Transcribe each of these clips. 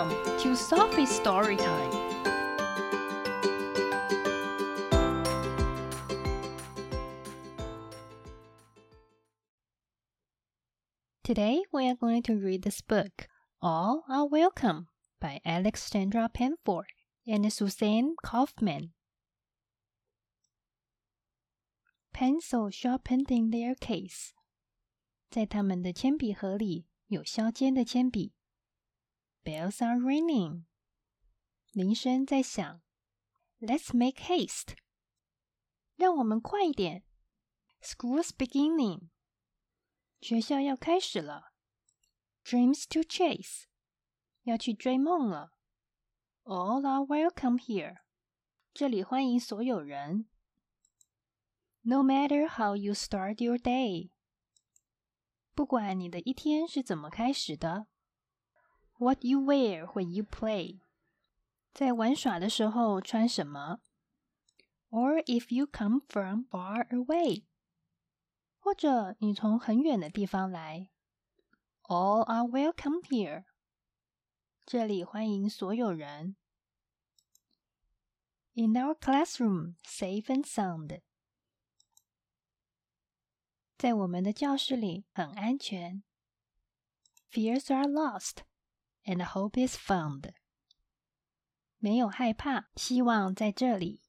Welcome to Sophie's Story Time. Today we are going to read this book, All Are Welcome, by Alexandra Penfold and Suzanne Kaufman. Pencil sharpened in their case，在他们的铅笔盒里有削尖的铅笔。Bells are ringing，铃声在响。Let's make haste，让我们快一点。School's beginning，学校要开始了。Dreams to chase，要去追梦了。All are welcome here，这里欢迎所有人。No matter how you start your day，不管你的一天是怎么开始的。 What you wear when you play，在玩耍的时候穿什么？Or if you come from far away，或者你从很远的地方来。All are welcome here，这里欢迎所有人。In our classroom, safe and sound，在我们的教室里很安全。Fears are lost and hope is found。没有害怕，希望在这里。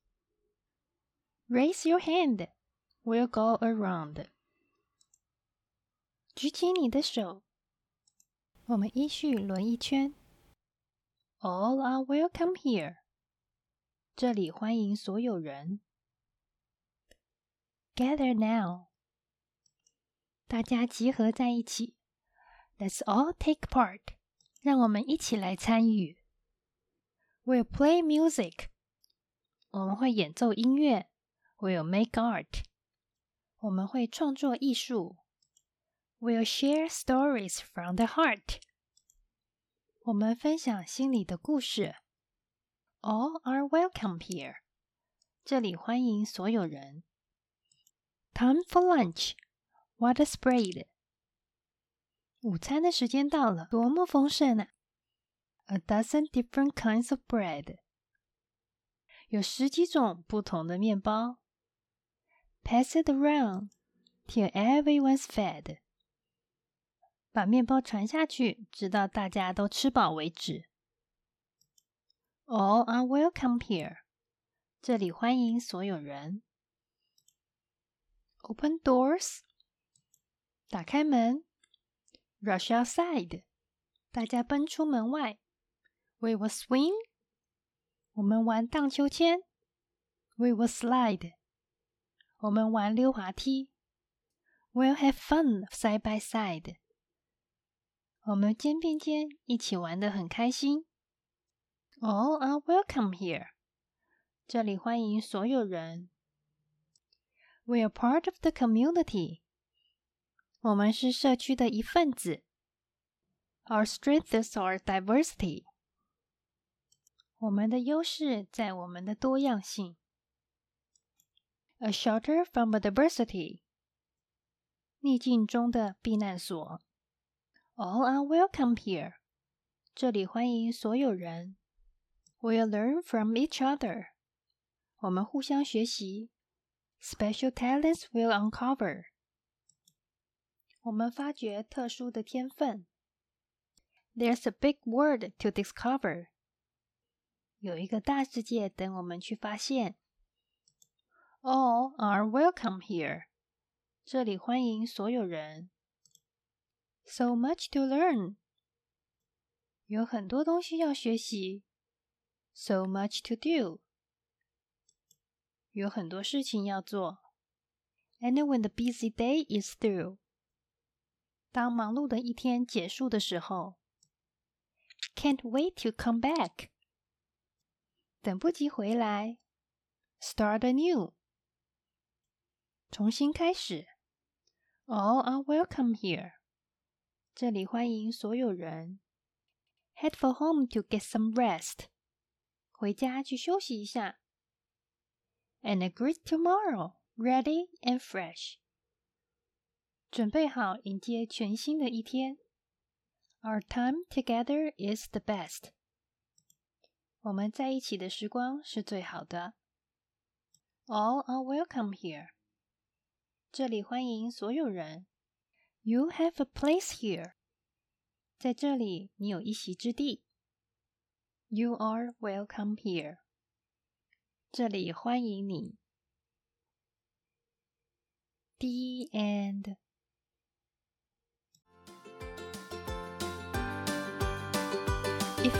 Raise your hand, we'll go around。举起你的手，我们依序轮一圈。All are welcome here。这里欢迎所有人。Gather now。大家集合在一起。Let's all take part。 让我们一起来参与。We'll play music，我们会演奏音乐。We'll make art，我们会创作艺术。We'll share stories from the heart，我们分享心里的故事。All are welcome here，这里欢迎所有人。Time for lunch，what a spread！ 午餐的时间到了，多么丰盛啊！A dozen different kinds of bread，有十几种不同的面包。Pass it around till everyone's fed，把面包传下去，直到大家都吃饱为止。All are welcome here，这里欢迎所有人。Open doors，打开门。Rush outside，大家奔出门外。We will swing，我们玩荡秋千。We will slide，我们玩溜滑梯。We'll have fun side by side，我们肩并肩一起玩得很开心。All are welcome here，这里欢迎所有人。We are part of the community。 我们是社区的一份子。Our strengths are diversity。我们的优势在我们的多样性。A shelter from adversity。逆境中的避难所。All are welcome here。这里欢迎所有人。We'll learn from each other。我们互相学习。Special talents will uncover。 我们发掘特殊的天分。There's a big world to discover。有一个大世界等我们去发现。All are welcome here。这里欢迎所有人。So much to learn。有很多东西要学习。So much to do。有很多事情要做。And when the busy day is through。 当忙碌的一天结束的时候，Can't wait to come back，等不及回来，Start anew，重新开始，All are welcome here，这里欢迎所有人，Head for home to get some rest，回家去休息一下，And a great tomorrow ready and fresh。 准备好迎接全新的一天。Our time together is the best。 我们在一起的时光是最好的。All are welcome here. 这里欢迎所有人。You have a place here. 在这里，你有一席之地。You are welcome here. 这里欢迎你。The end.